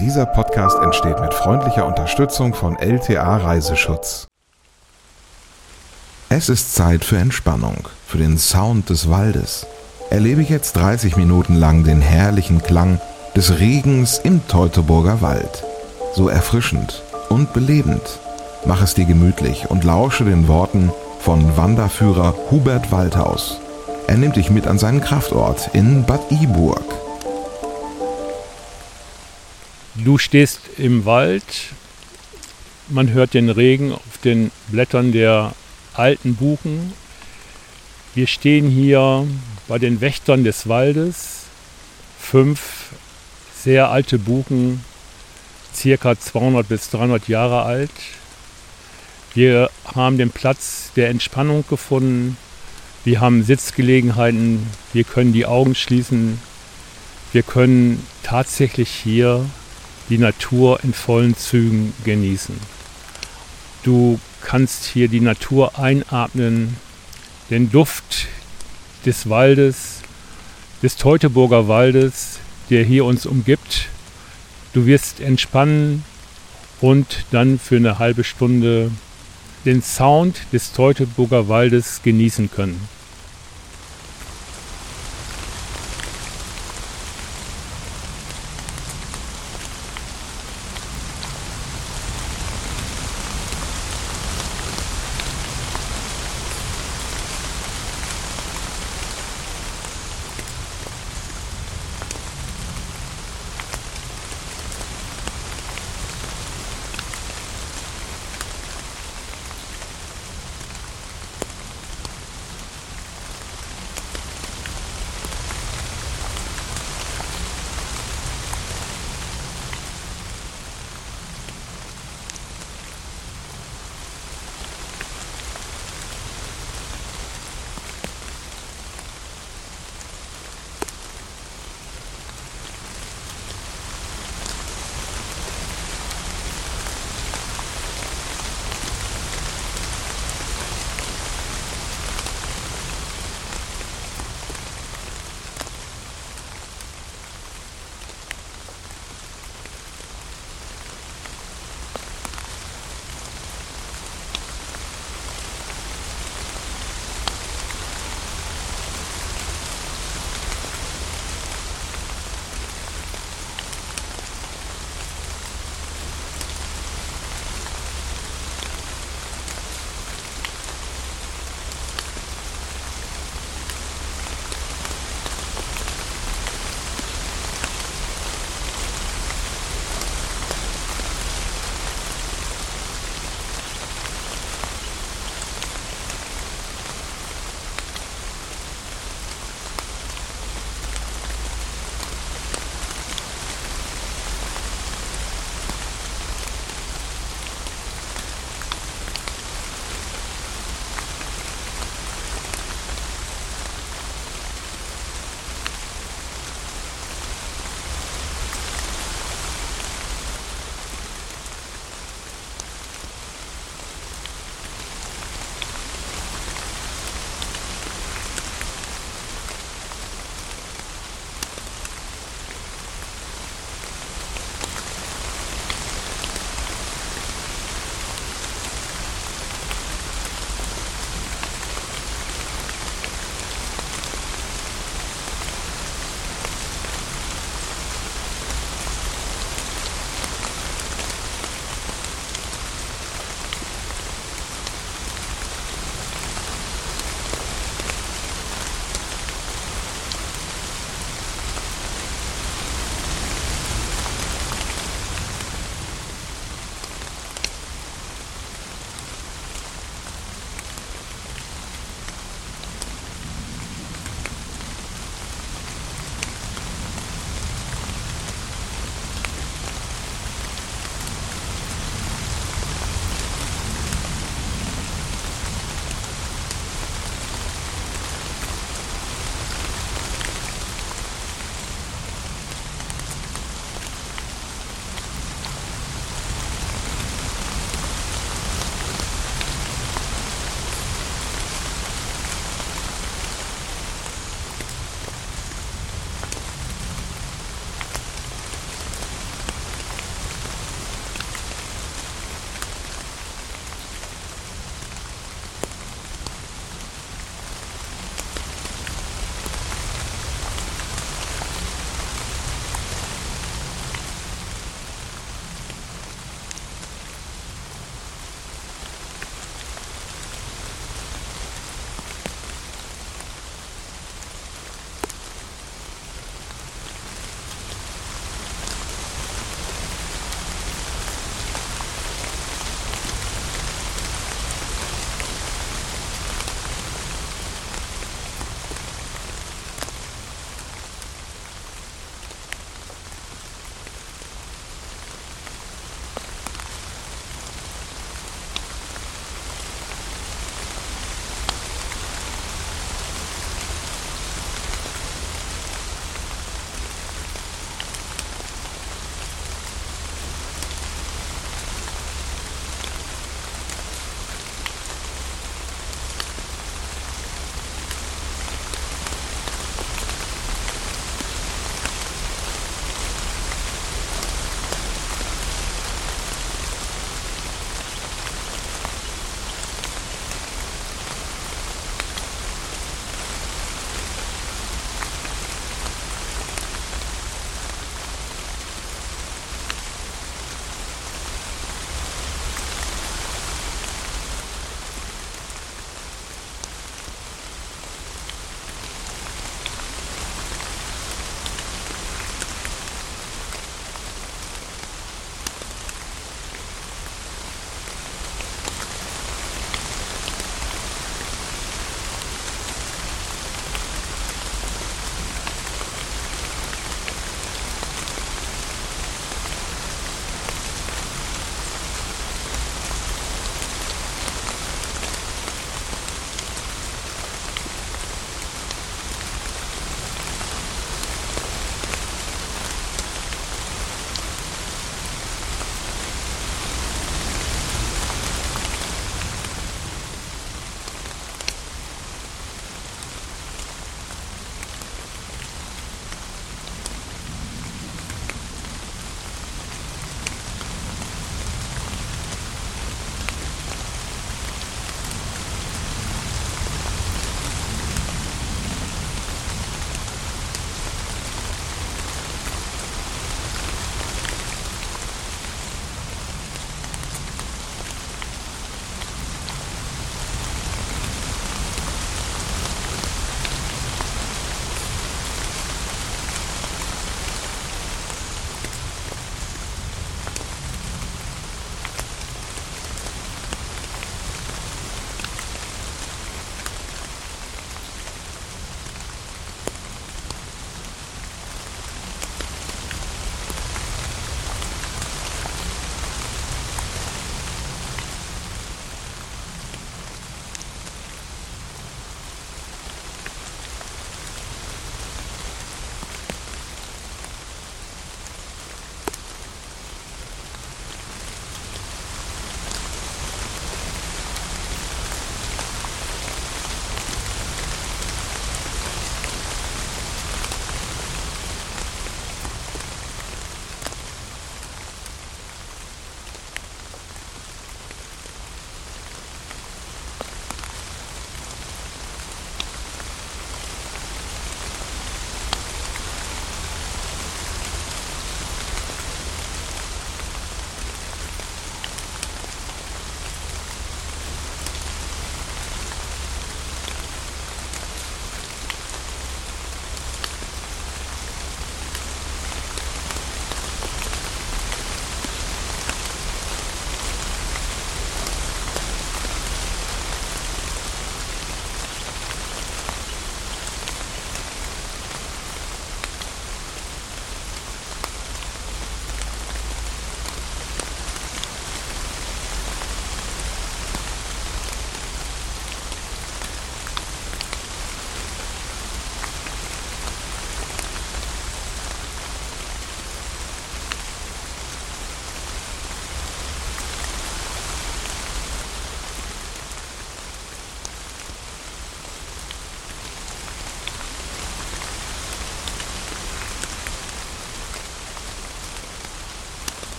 Dieser Podcast entsteht mit freundlicher Unterstützung von LTA Reiseschutz. Es ist Zeit für Entspannung, für den Sound des Waldes. Erlebe jetzt 30 Minuten lang den herrlichen Klang des Regens im Teutoburger Wald. So erfrischend und belebend. Mach es dir gemütlich und lausche den Worten von Wanderführer Hubert Waldhaus. Er nimmt dich mit an seinen Kraftort in Bad Iburg. Du stehst im Wald, man hört den Regen auf den Blättern der alten Buchen. Wir stehen hier bei den Wächtern des Waldes. Fünf sehr alte Buchen, circa 200 bis 300 Jahre alt. Wir haben den Platz der Entspannung gefunden. Wir haben Sitzgelegenheiten. Wir können die Augen schließen. Wir können tatsächlich hier die Natur in vollen Zügen genießen. Du kannst hier die Natur einatmen, den Duft des Waldes, des Teutoburger Waldes, der hier uns umgibt. Du wirst entspannen und dann für eine halbe Stunde den Sound des Teutoburger Waldes genießen können.